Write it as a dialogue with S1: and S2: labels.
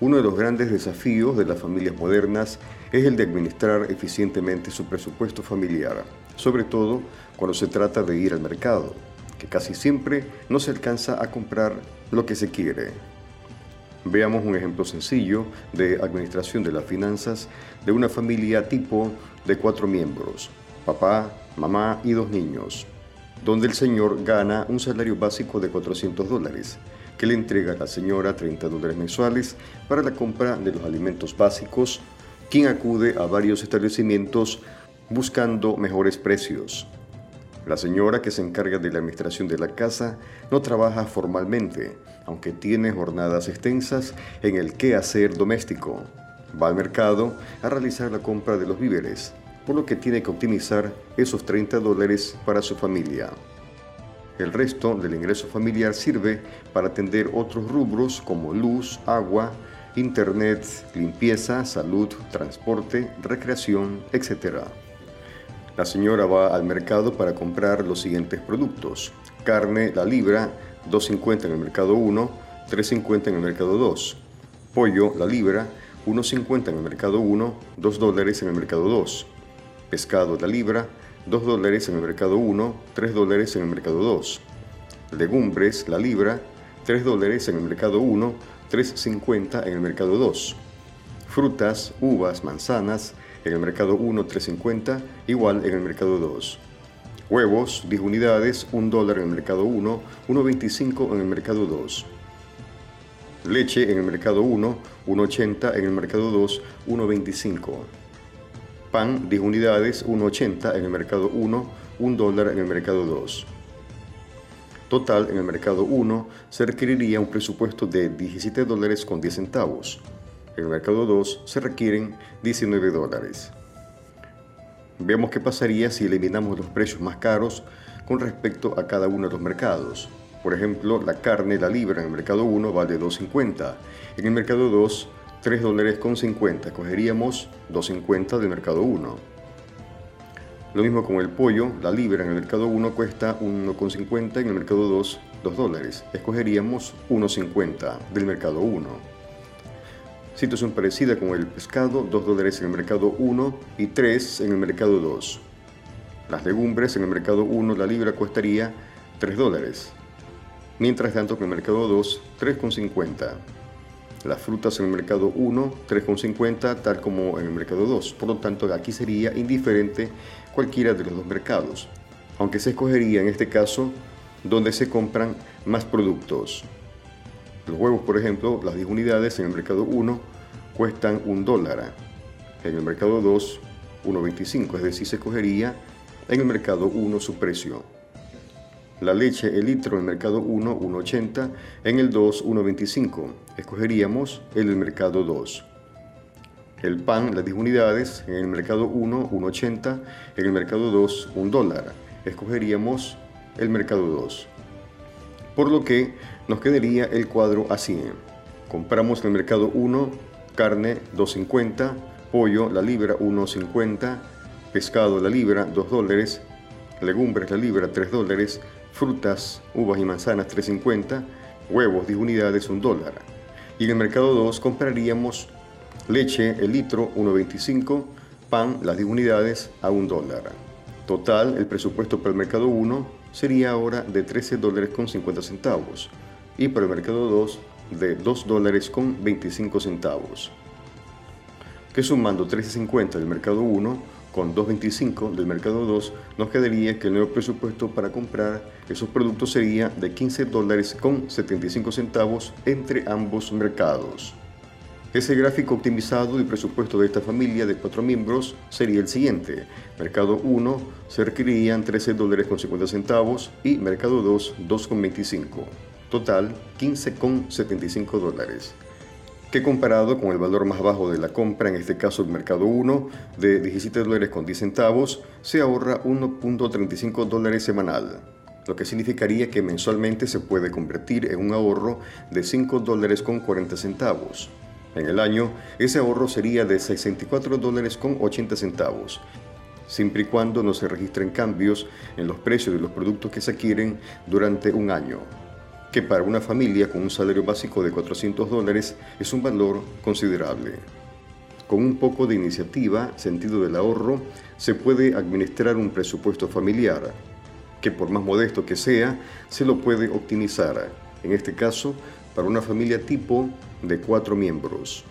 S1: Uno de los grandes desafíos de las familias modernas es el de administrar eficientemente su presupuesto familiar, sobre todo cuando se trata de ir al mercado, que casi siempre no se alcanza a comprar lo que se quiere. Veamos un ejemplo sencillo de administración de las finanzas de una familia tipo de cuatro miembros, papá, mamá y dos niños, donde el señor gana un salario básico de 400 dólares, que le entrega a la señora 30 dólares mensuales para la compra de los alimentos básicos, quien acude a varios establecimientos buscando mejores precios. La señora que se encarga de la administración de la casa no trabaja formalmente, aunque tiene jornadas extensas en el quehacer doméstico. Va al mercado a realizar la compra de los víveres, por lo que tiene que optimizar esos 30 dólares para su familia. El resto del ingreso familiar sirve para atender otros rubros como luz, agua, internet, limpieza, salud, transporte, recreación, etc. La señora va al mercado para comprar los siguientes productos. Carne, la libra, 2.50 en el mercado 1, 3.50 en el mercado 2. Pollo, la libra, 1.50 en el mercado 1, 2 dólares en el mercado 2. Pescado, la libra, 2 dólares en el mercado 1, 3 dólares en el mercado 2. Legumbres, la libra, 3 dólares en el mercado 1, 3.50 en el mercado 2. Frutas, uvas, manzanas, en el mercado 1, 3.50, igual en el mercado 2. Huevos, 10 unidades, 1 dólar en el mercado 1, 1.25 en el mercado 2. Leche en el mercado 1, 1.80 en el mercado 2, 1.25. Pan, 10 unidades, 1.80 en el mercado 1, 1 dólar en el mercado 2. Total, en el mercado 1 se requeriría un presupuesto de 17 dólares con 10 centavos. En el mercado 2 se requieren 19 dólares. Veamos qué pasaría si eliminamos los precios más caros con respecto a cada uno de los mercados. Por ejemplo, la carne, la libra en el mercado 1 vale 2.50. En el mercado 2 3 dólares con 50, cogeríamos 2.50 del mercado 1. Lo mismo con el pollo, la libra en el mercado 1 cuesta 1,50, en el mercado 2 2 dólares. Escogeríamos 1,50 del mercado 1. Situación parecida con el pescado, 2 dólares en el mercado 1 y 3 en el mercado 2. Las legumbres en el mercado 1 la libra costaría 3 dólares, mientras tanto que en el mercado 2 3,50 las frutas en el mercado 1, 3,50, tal como en el mercado 2. Por lo tanto, aquí sería indiferente cualquiera de los dos mercados, aunque se escogería en este caso donde se compran más productos. Los huevos, por ejemplo, las 10 unidades en el mercado 1 cuestan un dólar, en el mercado 2 1,25, es decir, se escogería en el mercado 1 su precio. La leche, el litro en el mercado 1, 1,80, en el 2, 1,25. Escogeríamos el del mercado 2. El pan, las 10 unidades, en el mercado 1, 1,80, en el mercado 2, 1 dólar. Escogeríamos el mercado 2. Por lo que nos quedaría el cuadro así. Compramos en el mercado 1 carne 2.50, pollo la libra 1.50, pescado la libra 2 dólares, legumbres la libra 3 dólares, frutas, uvas y manzanas 3.50, huevos 10 unidades 1 dólar. Y en el mercado 2 compraríamos leche el litro 1.25, pan las 10 unidades a 1 dólar. Total, el presupuesto para el mercado 1 sería ahora de 13 dólares con 50 centavos y para el mercado 2 de 2 dólares con 25 centavos. Que sumando 13.50 del mercado 1 con 2.25 del mercado 2, nos quedaría que el nuevo presupuesto para comprar esos productos sería de 15 dólares con 75 centavos entre ambos mercados. Ese gráfico optimizado del presupuesto de esta familia de cuatro miembros sería el siguiente. Mercado 1 se requerirían 13 dólares con 50 centavos y Mercado 2 2,25. Total 15,75 dólares que comparado con el valor más bajo de la compra, en este caso el mercado 1, de 17 dólares con 10 centavos, se ahorra 1.35 dólares semanal, lo que significaría que mensualmente se puede convertir en un ahorro de 5 dólares con 40 centavos. En el año, ese ahorro sería de 64 dólares con 80 centavos, siempre y cuando no se registren cambios en los precios de los productos que se adquieren durante un año. Que para una familia con un salario básico de 400 dólares es un valor considerable. Con un poco de iniciativa, sentido del ahorro, se puede administrar un presupuesto familiar, que por más modesto que sea, se lo puede optimizar, en este caso, para una familia tipo de cuatro miembros.